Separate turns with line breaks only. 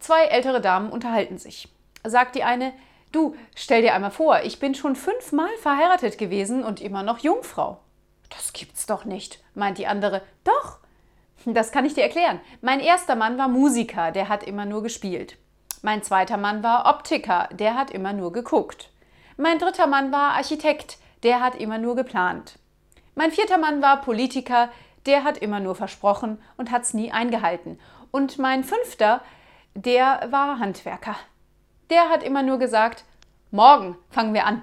Zwei ältere Damen unterhalten sich. Sagt die eine, du, stell dir einmal vor, ich bin schon fünfmal verheiratet gewesen und immer noch Jungfrau. Das gibt's doch nicht, meint die andere. Doch, das kann ich dir erklären. Mein erster Mann war Musiker, der hat immer nur gespielt. Mein zweiter Mann war Optiker, der hat immer nur geguckt. Mein dritter Mann war Architekt, der hat immer nur geplant. Mein vierter Mann war Politiker, der hat immer nur versprochen und hat's nie eingehalten. Und mein fünfter, der war Handwerker. Der hat immer nur gesagt, morgen fangen wir an.